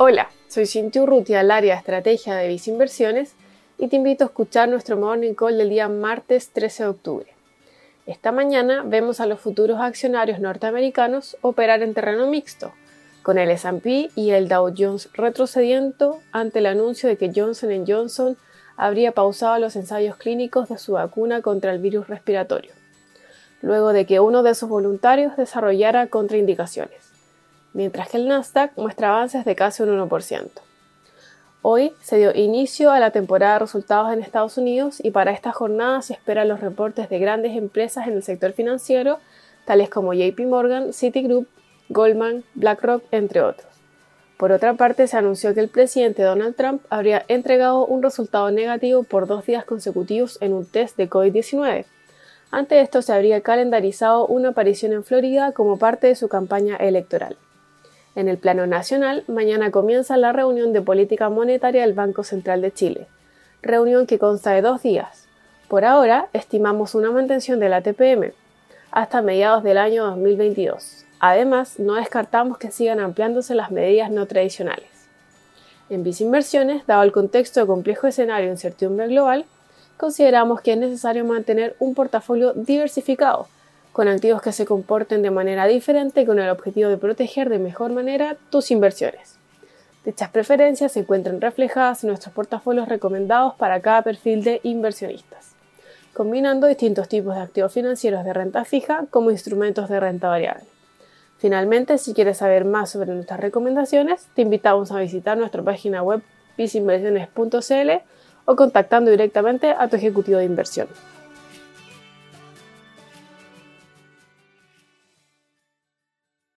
Hola, soy Cintia Urrutia, al área de estrategia de Visa Inversiones y te invito a escuchar nuestro Morning Call del día martes 13 de octubre. Esta mañana vemos a los futuros accionarios norteamericanos operar en terreno mixto, con el S&P y el Dow Jones retrocediendo ante el anuncio de que Johnson Johnson habría pausado los ensayos clínicos de su vacuna contra el virus respiratorio, luego de que uno de sus voluntarios desarrollara contraindicaciones mientras que el Nasdaq muestra avances de casi un 1%. Hoy se dio inicio a la temporada de resultados en Estados Unidos y para esta jornada se esperan los reportes de grandes empresas en el sector financiero, tales como JP Morgan, Citigroup, Goldman, BlackRock, entre otros. Por otra parte, se anunció que el presidente Donald Trump habría entregado un resultado negativo por dos días consecutivos en un test de COVID-19. Ante esto, se habría calendarizado una aparición en Florida como parte de su campaña electoral. En el plano nacional, mañana comienza la reunión de política monetaria del Banco Central de Chile, reunión que consta de dos días. Por ahora, estimamos una mantención de la TPM hasta mediados del año 2022. Además, no descartamos que sigan ampliándose las medidas no tradicionales. En Inversiones, dado el contexto de complejo escenario de incertidumbre global, consideramos que es necesario mantener un portafolio diversificado con activos que se comporten de manera diferente con el objetivo de proteger de mejor manera tus inversiones. Dichas preferencias se encuentran reflejadas en nuestros portafolios recomendados para cada perfil de inversionistas, combinando distintos tipos de activos financieros de renta fija como instrumentos de renta variable. Finalmente, si quieres saber más sobre nuestras recomendaciones, te invitamos a visitar nuestra página web visinversiones.cl o contactando directamente a tu ejecutivo de inversión.